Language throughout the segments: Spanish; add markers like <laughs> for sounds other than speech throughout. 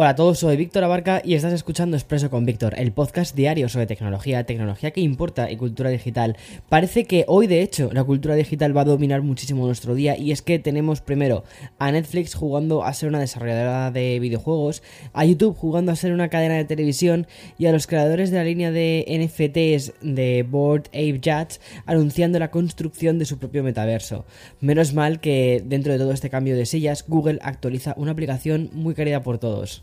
Hola a todos, soy Víctor Abarca y estás escuchando Expreso con Víctor, el podcast diario sobre tecnología, tecnología que importa y cultura digital. Parece que hoy, de hecho, la cultura digital va a dominar muchísimo nuestro día y es que tenemos primero a Netflix jugando a ser una desarrolladora de videojuegos, a YouTube jugando a ser una cadena de televisión y a los creadores de la línea de NFTs de Board Ape Jats anunciando la construcción de su propio metaverso. Menos mal que dentro de todo este cambio de sillas, Google actualiza una aplicación muy querida por todos.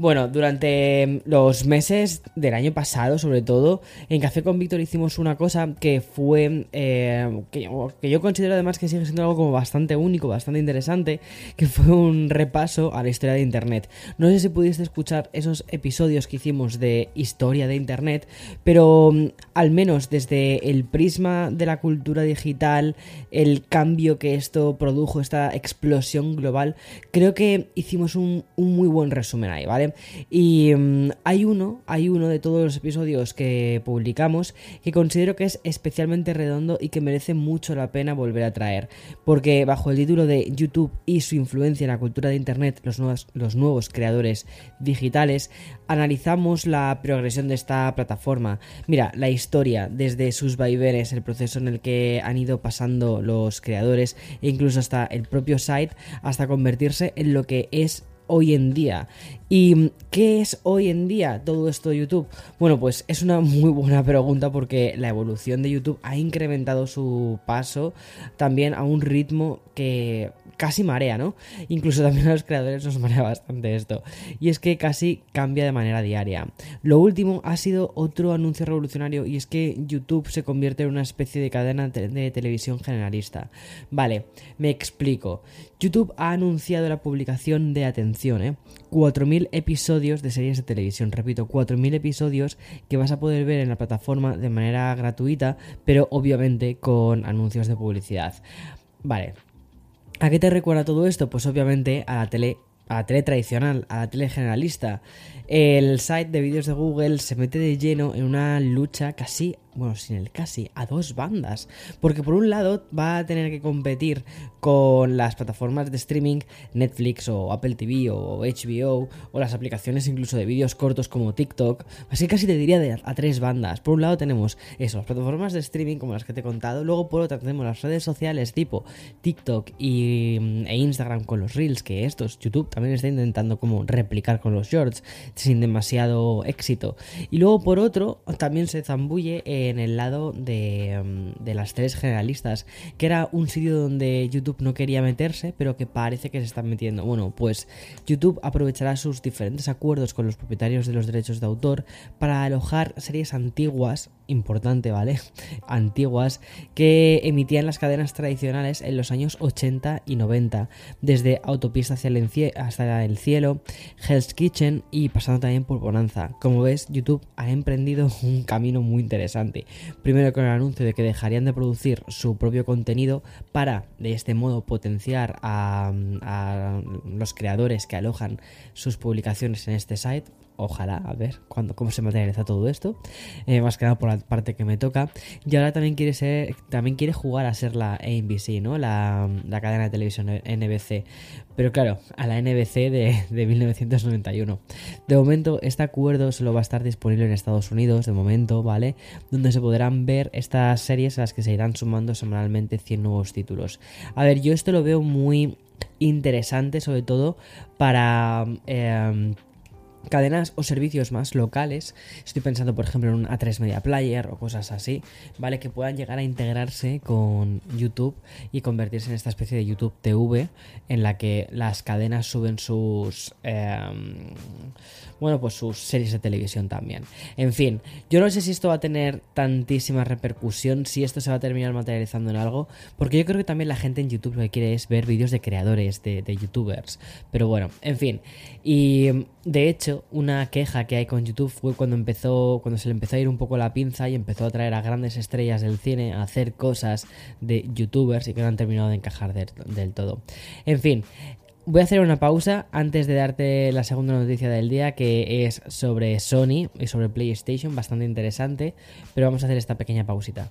Bueno, durante los meses del año pasado, sobre todo, en Café con Víctor hicimos una cosa que fue. Eh, que, yo considero además que sigue siendo algo como bastante único, bastante interesante, que fue un repaso a la historia de Internet. No sé si pudiste escuchar esos episodios que hicimos de historia de Internet, pero mm, al menos desde el prisma de la cultura digital, el cambio que esto produjo, esta explosión global, creo que hicimos un muy buen resumen ahí, ¿vale? Y mm, hay uno, hay uno de todos los episodios que publicamos que considero que es especialmente redondo y que merece mucho la pena volver a traer. Porque bajo el título de YouTube y su influencia en la cultura de Internet, los nuevos, los nuevos creadores digitales, analizamos la progresión de esta plataforma. Mira, la historia, desde sus vaivenes, el proceso en el que han ido pasando los creadores e incluso hasta el propio site, hasta convertirse en lo que es hoy en día. ¿Y qué es hoy en día todo esto de YouTube? Bueno, pues es una muy buena pregunta porque la evolución de YouTube ha incrementado su paso también a un ritmo que casi marea, ¿no? Incluso también a los creadores nos marea bastante esto. Y es que casi cambia de manera diaria. Lo último ha sido otro anuncio revolucionario y es que YouTube se convierte en una especie de cadena de televisión generalista. Vale, me explico. YouTube ha anunciado la publicación de atención, ¿eh? 4.000 episodios de series de televisión. Repito, 4.000 episodios que vas a poder ver en la plataforma de manera gratuita, pero obviamente con anuncios de publicidad. Vale, ¿A qué te recuerda todo esto? Pues obviamente a la tele a la tele tradicional, a la tele generalista. El site de vídeos de Google se mete de lleno en una lucha casi bueno, sin el casi, a dos bandas. Porque por un lado va a tener que competir con las plataformas de streaming Netflix o Apple TV o HBO o las aplicaciones incluso de vídeos cortos como TikTok. Así casi te diría de a, tres bandas. Por un lado tenemos eso, las plataformas de streaming como las que te he contado. Luego por otra tenemos las redes sociales tipo TikTok y, e Instagram con los Reels, que estos YouTube también está intentando como replicar con los shorts sin demasiado éxito. Y luego por otro también se zambulle en el lado de, mm, de, las tres generalistas, que era un sitio donde YouTube no quería meterse, pero que parece que se está metiendo. Bueno, pues YouTube aprovechará sus diferentes acuerdos con los propietarios de los derechos de autor para alojar series antiguas, importante, ¿vale? <laughs> Antiguas, que emitían las cadenas tradicionales en los años 80 y 90, desde Autopista hacia el, hasta el cielo, Hell's Kitchen y pasando también por Bonanza. Como ves, YouTube ha emprendido <laughs> un camino muy interesante Primero con el anuncio de que dejarían de producir su propio contenido para de este modo potenciar a, los creadores que alojan sus publicaciones en este site ojalá, a ver cuándo, cómo se materializa todo esto, eh, más que nada por la parte que me toca. Y ahora también quiere ser, también quiere jugar a ser la ABC, ¿no? La, cadena de televisión NBC. Pero claro, a la NBC de, de 1991. De momento, este acuerdo solo va a estar disponible en Estados Unidos, de momento, ¿vale? Donde se podrán ver estas series a las que se irán sumando semanalmente 100 nuevos títulos. A ver, yo esto lo veo muy interesante, sobre todo para... Eh, cadenas o servicios más locales. Estoy pensando, por ejemplo, en un A3 Media Player o cosas así, ¿vale? Que puedan llegar a integrarse con YouTube y convertirse en esta especie de YouTube TV en la que las cadenas suben sus. Em, bueno, pues sus series de televisión también. En fin, yo no sé si esto va a tener tantísima repercusión, si esto se va a terminar materializando en algo, porque yo creo que también la gente en YouTube lo que quiere es ver vídeos de creadores, de, de youtubers. Pero bueno, en fin. Y de hecho, una queja que hay con YouTube fue cuando empezó, cuando se le empezó a ir un poco la pinza y empezó a traer a grandes estrellas del cine a hacer cosas de youtubers y que no han terminado de encajar del todo. En fin, Voy a hacer una pausa antes de darte la segunda noticia del día que es sobre Sony y sobre PlayStation, bastante interesante, pero vamos a hacer esta pequeña pausita.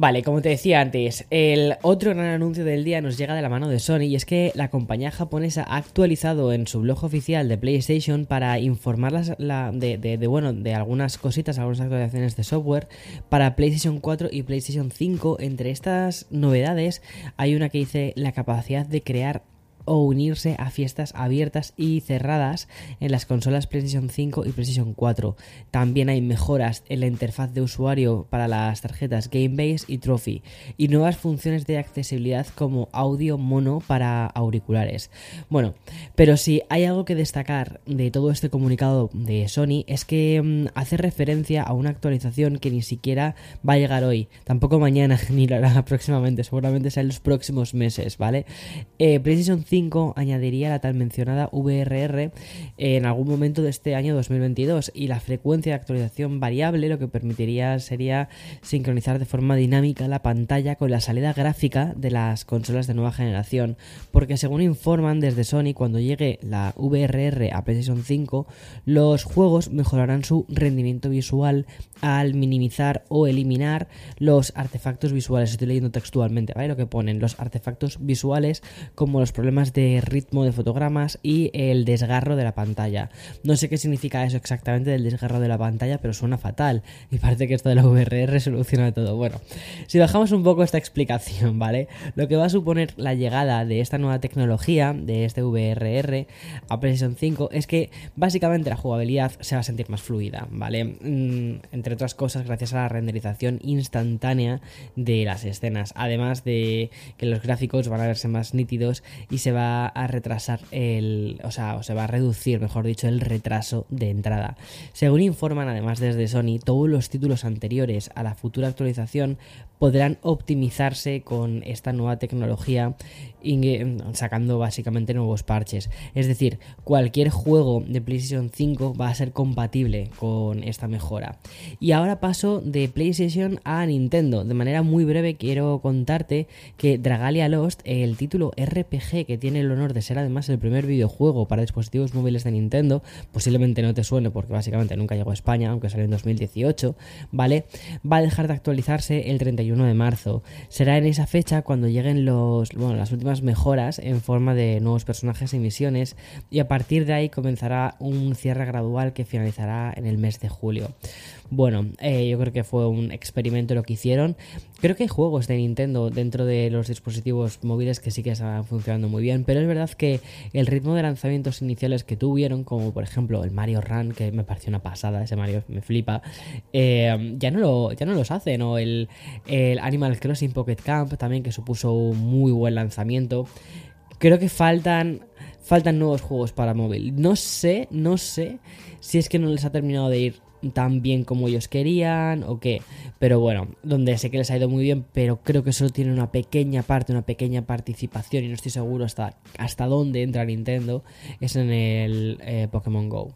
Vale, como te decía antes, el otro gran anuncio del día nos llega de la mano de Sony y es que la compañía japonesa ha actualizado en su blog oficial de PlayStation para informar de, de, bueno, de algunas cositas, algunas actualizaciones de software para PlayStation 4 y PlayStation 5. Entre estas novedades hay una que dice la capacidad de crear o unirse a fiestas abiertas y cerradas en las consolas PlayStation 5 y PlayStation 4. También hay mejoras en la interfaz de usuario para las tarjetas Gamebase y Trophy y nuevas funciones de accesibilidad como audio mono para auriculares. Bueno, pero si hay algo que destacar de todo este comunicado de Sony es que mm, hace referencia a una actualización que ni siquiera va a llegar hoy, tampoco mañana <laughs> ni lo hará próximamente, seguramente sea en los próximos meses, ¿vale? Eh, PlayStation 5 añadiría la tal mencionada VRR en algún momento de este año 2022 y la frecuencia de actualización variable lo que permitiría sería sincronizar de forma dinámica la pantalla con la salida gráfica de las consolas de nueva generación, porque según informan desde Sony, cuando llegue la VRR a PlayStation 5, los juegos mejorarán su rendimiento visual al minimizar o eliminar los artefactos visuales. Estoy leyendo textualmente, ¿vale? Lo que ponen, los artefactos visuales como los problemas de ritmo de fotogramas y el desgarro de la pantalla. No sé qué significa eso exactamente del desgarro de la pantalla, pero suena fatal y parece que esto de la VRR soluciona todo. Bueno, si bajamos un poco esta explicación, <laughs> ¿vale? Lo que va a suponer la llegada de esta nueva tecnología, de este VRR a PlayStation 5, es que básicamente la jugabilidad se va a sentir más fluida, ¿vale? Mm, entre otras cosas, gracias a la renderización instantánea de las escenas, además de que los gráficos van a verse más nítidos y se va a retrasar el, o sea, o se va a reducir, mejor dicho, el retraso de entrada. Según informan además desde Sony, todos los títulos anteriores a la futura actualización podrán optimizarse con esta nueva tecnología sacando básicamente nuevos parches. Es decir, cualquier juego de PlayStation 5 va a ser compatible con esta mejora. Y ahora paso de PlayStation a Nintendo. De manera muy breve quiero contarte que Dragalia Lost, el título RPG que tiene el honor de ser además el primer videojuego para dispositivos móviles de Nintendo, posiblemente no te suene porque básicamente nunca llegó a España, aunque salió en 2018, ¿vale? Va a dejar de actualizarse el 31 de marzo. Será en esa fecha cuando lleguen los, bueno, las últimas mejoras en forma de nuevos personajes y misiones y a partir de ahí comenzará un cierre gradual que finalizará en el mes de julio. Bueno, eh, yo creo que fue un experimento lo que hicieron. Creo que hay juegos de Nintendo dentro de los dispositivos móviles que sí que están funcionando muy bien, pero es verdad que el ritmo de lanzamientos iniciales que tuvieron, como por ejemplo el Mario Run, que me pareció una pasada, ese Mario me flipa, eh, ya, no lo, ya no los hacen, o el, el Animal Crossing Pocket Camp también, que supuso un muy buen lanzamiento. Creo que faltan faltan nuevos juegos para móvil. No sé, no sé si es que no les ha terminado de ir tan bien como ellos querían o qué. Pero bueno, donde sé que les ha ido muy bien, pero creo que solo tiene una pequeña parte, una pequeña participación y no estoy seguro hasta, hasta dónde entra Nintendo, es en el eh, Pokémon Go.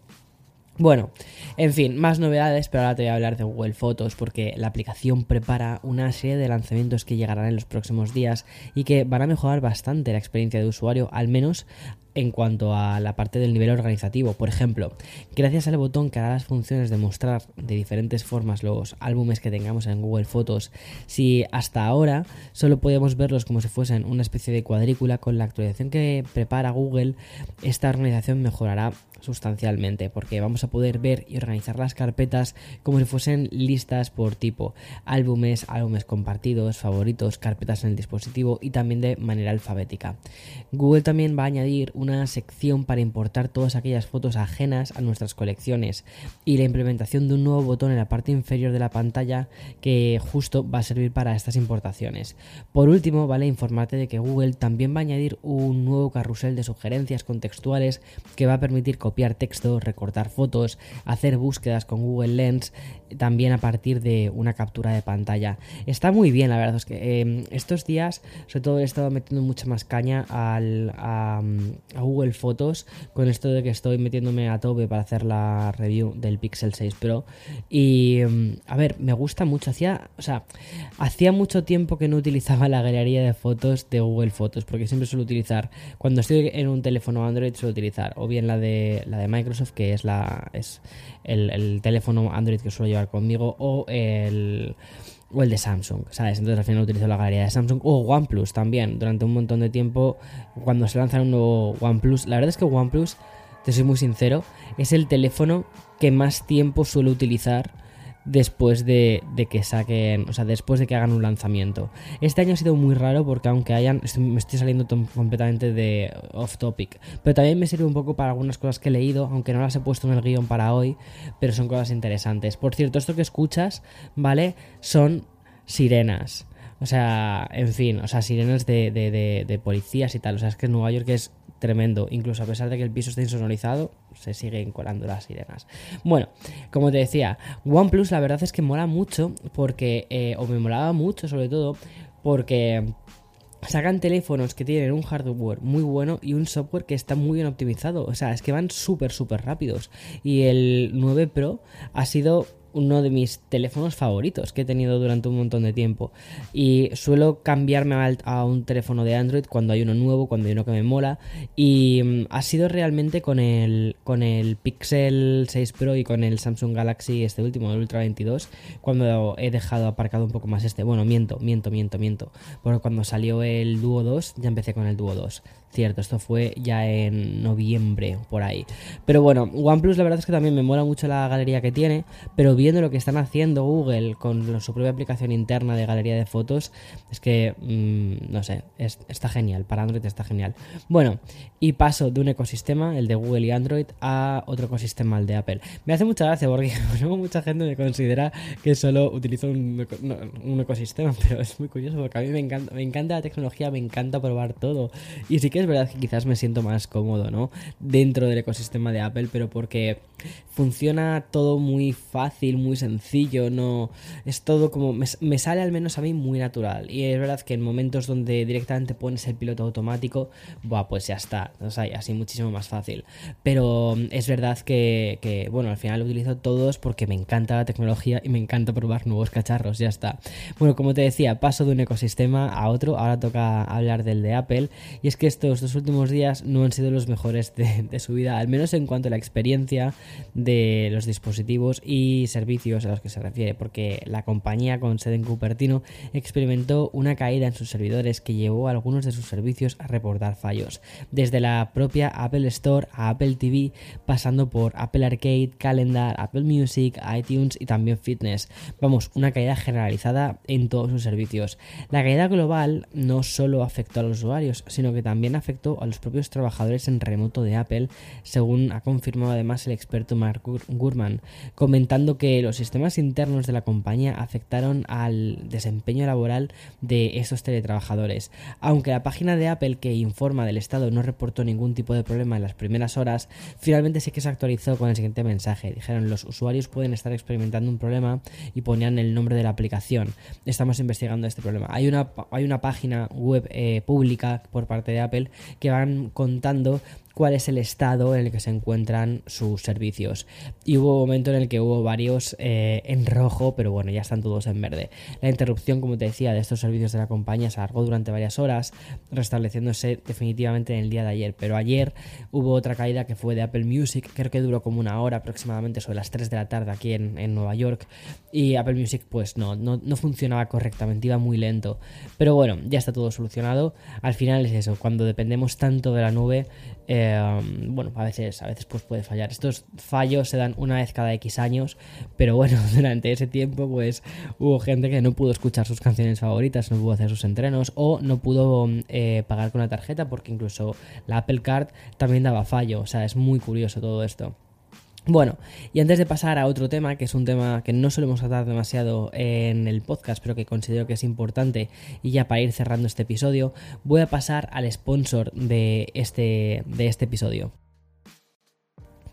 Bueno, en fin, más novedades, pero ahora te voy a hablar de Google Fotos porque la aplicación prepara una serie de lanzamientos que llegarán en los próximos días y que van a mejorar bastante la experiencia de usuario, al menos en cuanto a la parte del nivel organizativo. Por ejemplo, gracias al botón que hará las funciones de mostrar de diferentes formas los álbumes que tengamos en Google Fotos, si hasta ahora solo podíamos verlos como si fuesen una especie de cuadrícula, con la actualización que prepara Google, esta organización mejorará sustancialmente porque vamos a poder ver y organizar las carpetas como si fuesen listas por tipo álbumes, álbumes compartidos, favoritos, carpetas en el dispositivo y también de manera alfabética. Google también va a añadir una sección para importar todas aquellas fotos ajenas a nuestras colecciones y la implementación de un nuevo botón en la parte inferior de la pantalla que justo va a servir para estas importaciones. Por último, vale informarte de que Google también va a añadir un nuevo carrusel de sugerencias contextuales que va a permitir copiar texto, recortar fotos, hacer búsquedas con Google Lens, también a partir de una captura de pantalla. Está muy bien, la verdad es que em, estos días, sobre todo, he estado metiendo mucha más caña al, a, Google Fotos con esto de que estoy metiéndome a tope para hacer la review del Pixel 6 Pro. Y em, a ver, me gusta mucho. Hacía, o sea, hacía mucho tiempo que no utilizaba la galería de fotos de Google Fotos, porque siempre suelo utilizar, cuando estoy en un teléfono Android, suelo utilizar o bien la de la de Microsoft, que es la es el, el teléfono Android que suelo llevar conmigo, o el o el de Samsung, ¿sabes? Entonces al final utilizo la galería de Samsung o OnePlus también. Durante un montón de tiempo, cuando se lanza un nuevo OnePlus, la verdad es que OnePlus, te soy muy sincero, es el teléfono que más tiempo suelo utilizar después de, que saquen, o sea, después de que hagan un lanzamiento. Este año ha sido muy raro porque aunque hayan, me estoy saliendo completamente de off topic, pero también me sirve un poco para algunas cosas que he leído, aunque no las he puesto en el guion para hoy, pero son cosas interesantes. Por cierto, esto que escuchas, ¿vale? Son sirenas. O sea, en fin, o sea, sirenas de, de, de policías y tal. O sea, es que Nueva York es tremendo. Incluso a pesar de que el piso esté insonorizado, se siguen colando las sirenas. Bueno, como te decía, OnePlus la verdad es que mola mucho porque, eh, o me molaba mucho sobre todo, porque sacan teléfonos que tienen un hardware muy bueno y un software que está muy bien optimizado. O sea, es que van súper, súper rápidos. Y el 9 Pro ha sido uno de mis teléfonos favoritos que he tenido durante un montón de tiempo. Y suelo cambiarme a un teléfono de Android cuando hay uno nuevo, cuando hay uno que me mola. Y mm, ha sido realmente con el, con el Pixel 6 Pro y con el Samsung Galaxy, este último, el Ultra 22, cuando he dejado aparcado un poco más este. Bueno, miento, miento, miento, miento. Porque cuando salió el Duo 2, ya empecé con el Duo 2. Cierto, esto fue ya en noviembre, por ahí. Pero bueno, OnePlus la verdad es que también me mola mucho la galería que tiene, pero viendo lo que están haciendo Google con su propia aplicación interna de galería de fotos, es que, mm, no sé, está genial, para Android está genial. Bueno, y paso de un ecosistema, el de Google y Android, a otro ecosistema, el de Apple. Me hace mucha gracia porque <laughs> mucha gente me considera que solo utilizo un, un, ecosistema, <laughs> pero es muy curioso porque a mí me encanta, me encanta la tecnología, me encanta probar todo. Y sí que es verdad que quizás me siento más cómodo, ¿no? Dentro del ecosistema de Apple, pero porque funciona todo muy fácil, muy sencillo, no es todo como me, sale al menos a mí muy natural. Y es verdad que en momentos donde directamente pones el piloto automático, buah, pues ya está, o sea, así muchísimo más fácil. Pero mm, es verdad que, que, bueno, al final lo utilizo todos porque me encanta la tecnología y me encanta probar nuevos cacharros, ya está. Bueno, como te decía, paso de un ecosistema a otro, ahora toca hablar del de Apple, y es que estos dos últimos días no han sido los mejores de, su vida, al menos en cuanto a la experiencia de los dispositivos y servicios a los que se refiere, porque la compañía con sede en Cupertino experimentó una caída en sus servidores que llevó a algunos de sus servicios a reportar fallos, desde la propia Apple Store a Apple TV, pasando por Apple Arcade, Calendar, Apple Music, iTunes y también Fitness. Vamos, una caída generalizada en todos sus servicios. La caída global no solo afectó a los usuarios, sino que también afectó a los propios trabajadores en remoto de Apple, según ha confirmado además el experto Mark Gurman, comentando que los sistemas internos de la compañía afectaron al desempeño laboral de estos teletrabajadores. Aunque la página de Apple que informa del estado no reportó ningún tipo de problema en las primeras horas, finalmente sí que se actualizó con el siguiente mensaje. Dijeron los usuarios pueden estar experimentando un problema y ponían el nombre de la aplicación. Estamos investigando este problema. Hay una, hay una página web eh, pública por parte de Apple que van contando cuál es el estado en el que se encuentran sus servicios. Y hubo un momento en el que hubo varios eh, en rojo, pero bueno, ya están todos en verde. La interrupción, como te decía, de estos servicios de la compañía se alargó durante varias horas, restableciéndose definitivamente en el día de ayer. Pero ayer hubo otra caída que fue de Apple Music, creo que duró como una hora aproximadamente, sobre las 3 de la tarde aquí en, Nueva York. Y Apple Music pues no, no, no funcionaba correctamente, iba muy lento. Pero bueno, ya está todo solucionado. Al final es eso, cuando dependemos tanto de la nube, eh, bueno, a veces, a veces pues puede fallar. Estos fallos se dan una vez cada X años, pero bueno, <laughs> durante ese tiempo pues hubo gente que no pudo escuchar sus canciones favoritas, no pudo hacer sus entrenos o no pudo eh, pagar con la tarjeta porque incluso la Apple Card también daba fallo. O sea, es muy curioso todo esto. Bueno, y antes de pasar a otro tema, que es un tema que no solemos tratar demasiado en el podcast, pero que considero que es importante, y ya para ir cerrando este episodio, voy a pasar al sponsor de este, de este episodio.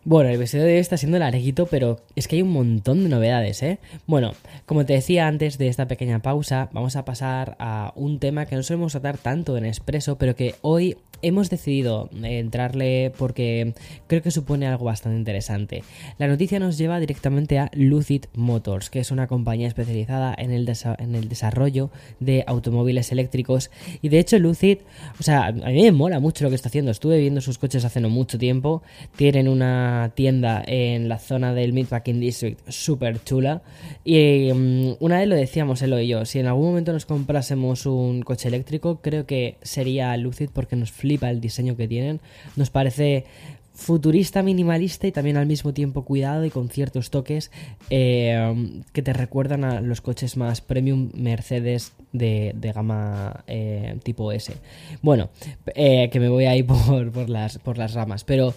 Bueno, el episodio de hoy está siendo larguito, pero es que hay un montón de novedades, ¿eh? Bueno, como te decía antes de esta pequeña pausa, vamos a pasar a un tema que no solemos tratar tanto en Expreso, pero que hoy hemos decidido entrarle porque creo que supone algo bastante interesante. La noticia nos lleva directamente a Lucid Motors, que es una compañía especializada en el, en el desarrollo de automóviles eléctricos. Y de hecho, Lucid, o sea, a mí me mola mucho lo que está haciendo. Estuve viendo sus coches hace no mucho tiempo. Tienen una tienda en la zona del Meatpacking District súper chula. Y mm, una vez lo decíamos él y yo, si en algún momento nos comprásemos un coche eléctrico, creo que sería Lucid porque nos flipa el diseño que tienen. Nos parece futurista, minimalista y también al mismo tiempo cuidado y con ciertos toques eh, que te recuerdan a los coches más premium Mercedes de, gama eh, tipo S. Bueno, eh, que me voy <laughs> las, por las ramas, pero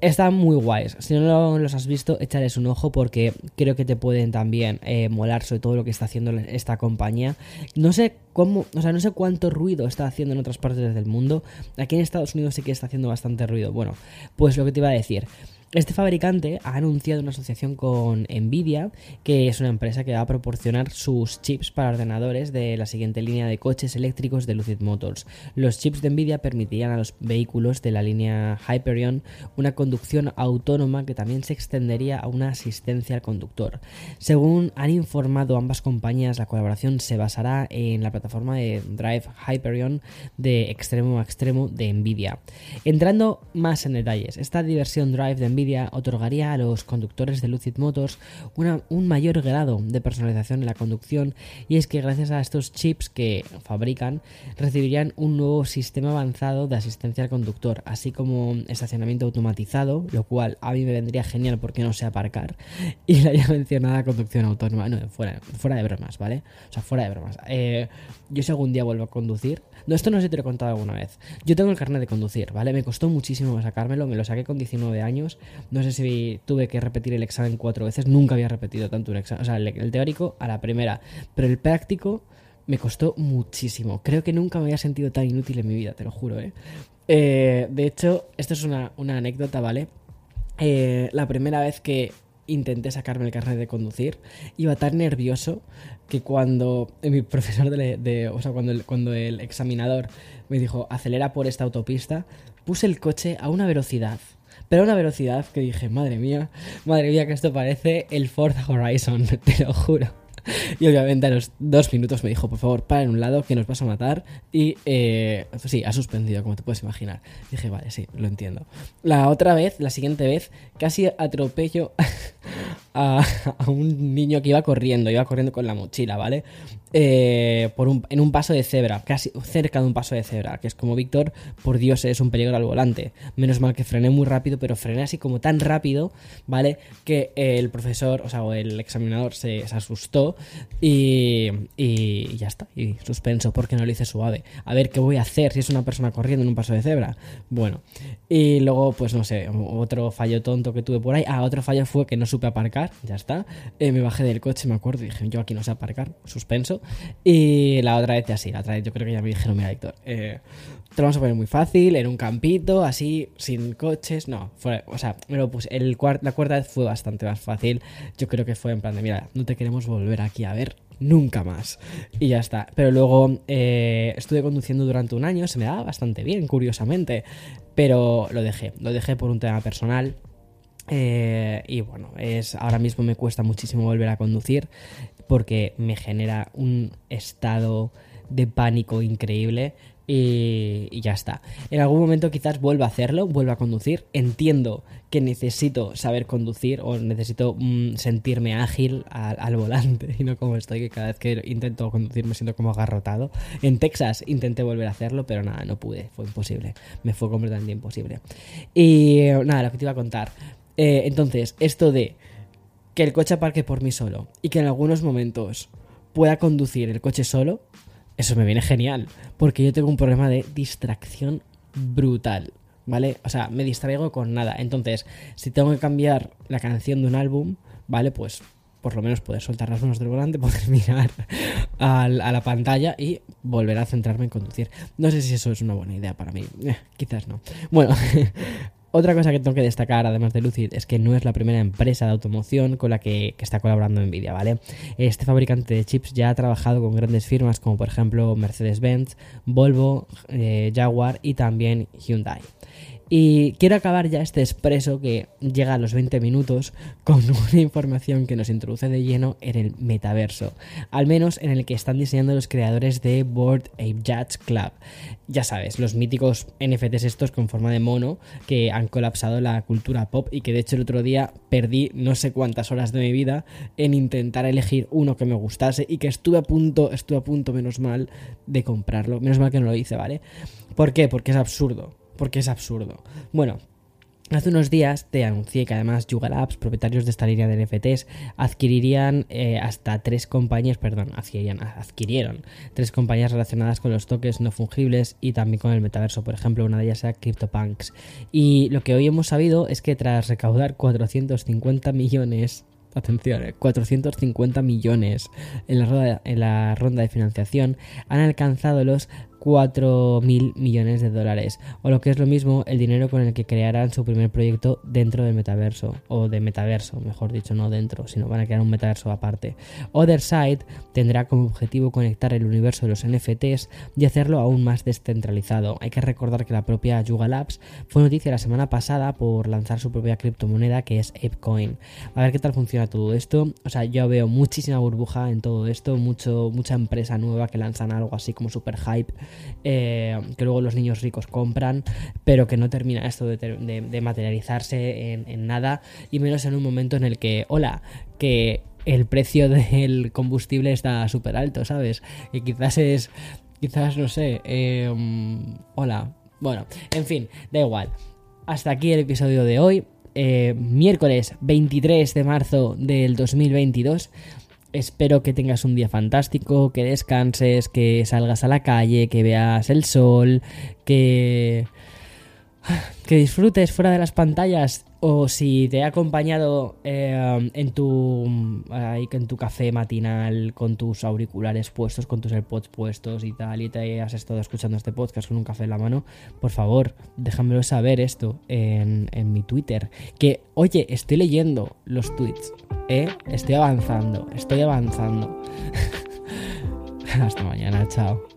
están muy guays. Si no los has visto, échales un ojo porque creo que te pueden también eh, molar sobre todo lo que está haciendo esta compañía. No sé cómo, o sea, no sé cuánto ruido está haciendo en otras partes del mundo. Aquí en Estados Unidos sí que está haciendo bastante ruido. Bueno, pues lo que te iba a decir. Este fabricante ha anunciado una asociación con Nvidia, que es una empresa que va a proporcionar sus chips para ordenadores de la siguiente línea de coches eléctricos de Lucid Motors. Los chips de Nvidia permitirían a los vehículos de la línea Hyperion una conducción autónoma que también se extendería a una asistencia al conductor. Según han informado ambas compañías, la colaboración se basará en la plataforma de Drive Hyperion de extremo a extremo de Nvidia. Entrando más en detalles, esta diversión Drive de Nvidia otorgaría a los conductores de Lucid Motors un mayor grado de personalización en la conducción y es que gracias a estos chips que fabrican recibirían un nuevo sistema avanzado de asistencia al conductor, así como estacionamiento automatizado, lo cual a mí me vendría genial porque no sé aparcar, y la ya mencionada conducción autónoma, no, fuera, fuera de bromas, ¿vale? O sea, fuera de bromas. Eh, yo si algún día vuelvo a conducir, no, esto no sé te lo he contado alguna vez. Yo tengo el carnet de conducir, ¿vale? Me costó muchísimo sacármelo, me lo saqué con 19 años. No sé si tuve que repetir el examen cuatro veces, nunca había repetido tanto un examen. O sea, el, teórico a la primera, pero el práctico me costó muchísimo. Creo que nunca me había sentido tan inútil en mi vida, te lo juro, ¿eh? eh de hecho, esto es una, anécdota, ¿vale? Eh, la primera vez que intenté sacarme el carnet de conducir, iba tan nervioso que cuando <laughs> mi profesor de, o sea, cuando el, cuando el examinador me dijo acelera por esta autopista, puse el coche a una velocidad pero a una velocidad que dije, madre mía, madre mía, que esto parece el Forza Horizon, <laughs> te lo juro. Y obviamente a los dos minutos me dijo, por favor, para en un lado que nos vas a matar. Y eh, sí, ha suspendido, como te puedes imaginar. dije, vale, sí, lo entiendo. La otra vez, la siguiente vez, casi atropello <laughs> a, un niño que iba corriendo, iba corriendo con la mochila, ¿vale? Eh, por un, en un paso de cebra, casi cerca de un paso de cebra, que es como Víctor, por Dios, es un peligro al volante. Menos mal que frené muy rápido, pero frené así como tan rápido, ¿vale? Que el profesor, o sea, o el examinador se, asustó y, y, ya está, y suspenso porque no lo hice suave. A ver qué voy a hacer si es una persona corriendo en un paso de cebra. Bueno, y luego, pues no sé, otro fallo tonto que tuve por ahí. Ah, otro fallo fue que no supe aparcar, ya está. Eh, me bajé del coche, me acuerdo, y dije, yo aquí no sé aparcar, suspenso. Y la otra vez ya sí, la otra vez yo creo que ya me dijeron, mira, Héctor, eh, te lo vamos a poner muy fácil, en un campito, así, sin coches. No, o sea, me lo puse. El la cuarta vez fue bastante más fácil. Yo creo que fue en plan de, mira, no te queremos volver aquí a ver nunca más. Y ya está. Pero luego eh, estuve conduciendo durante un año, se me daba bastante bien, curiosamente. Pero lo dejé, lo dejé por un tema personal. Eh, y bueno, es, ahora mismo me cuesta muchísimo volver a conducir porque me genera un estado de pánico increíble y, ya está. En algún momento quizás vuelva a hacerlo, vuelva a conducir. Entiendo que necesito saber conducir o necesito mm, sentirme ágil al, volante <laughs> y no como estoy, que cada vez que intento conducir me siento como agarrotado. En Texas intenté volver a hacerlo, pero nada, no pude, fue imposible. Me fue completamente imposible. Y nada, lo que te iba a contar. Eh, entonces, esto de que el coche aparque por mí solo y que en algunos momentos pueda conducir el coche solo, eso me viene genial, porque yo tengo un problema de distracción brutal, ¿vale? O sea, me distraigo con nada. Entonces, si tengo que cambiar la canción de un álbum, ¿vale? Pues por lo menos poder soltar las manos del volante, <laughs> poder mirar a la pantalla y volver a centrarme en conducir. No sé si eso es una buena idea para mí, eh, quizás no. Bueno, <laughs> Otra cosa que tengo que destacar, además de Lucid, es que no es la primera empresa de automoción con la que, está colaborando Nvidia, ¿vale? Este fabricante de chips ya ha trabajado con grandes firmas como por ejemplo Mercedes-Benz, Volvo, eh, Jaguar y también Hyundai. Y quiero acabar ya este expreso que llega a los 20 minutos con <laughs> una información que nos introduce de lleno en el metaverso, al menos en el que están diseñando los creadores de Board Ape Judge Club. Ya sabes, los míticos NFTs estos con forma de mono que han colapsado la cultura pop y que de hecho el otro día perdí no sé cuántas horas de mi vida en intentar elegir uno que me gustase y que estuve a punto, estuve a punto menos mal de comprarlo, menos mal que no lo hice, ¿vale? ¿Por qué? Porque es absurdo porque es absurdo. Bueno, Hace unos días te anuncié que además Yuga Labs, propietarios de esta línea de NFTs, adquirirían eh, hasta tres compañías, perdón, adquirieron tres compañías relacionadas con los toques no fungibles y también con el metaverso, por ejemplo, una de ellas era CryptoPunks. Y lo que hoy hemos sabido es que tras recaudar 450 millones atención, 450 eh, millones en la, en la ronda de financiación, han alcanzado los 4 mil millones de dólares, o lo que es lo mismo, el dinero con el que crearán su primer proyecto dentro del metaverso, o de metaverso, mejor dicho, no dentro, sino van a crear un metaverso aparte. Otherside tendrá como objetivo conectar el universo de los NFTs y hacerlo aún más descentralizado. Hay que recordar que la propia Yuga Labs fue noticia la semana pasada por lanzar su propia criptomoneda que es ApeCoin. A ver qué tal funciona todo esto. O sea, yo veo muchísima burbuja en todo esto, mucho, mucha empresa nueva que lanzan algo así como super hype eh, que luego los niños ricos compran, pero que no termina esto de, materializarse en, nada, y menos en un momento en el que, hola, que el precio <laughs> del combustible está súper alto, ¿sabes? Y quizás es, quizás, no sé, em, hola, bueno, en fin, da igual. Hasta aquí el episodio de hoy. Eh, miércoles 23 de marzo del 2022. Espero que tengas un día fantástico, que descanses, que salgas a la calle, que veas el sol, que que disfrutes fuera de las pantallas o si te he acompañado eh, en tu en tu café matinal con tus auriculares puestos, con tus AirPods puestos y tal, y te has estado escuchando este podcast con un café en la mano, por favor, déjamelo saber esto en, en mi Twitter. Que, oye, estoy leyendo los tweets, ¿eh? Estoy avanzando, estoy avanzando. <laughs> Hasta mañana, chao.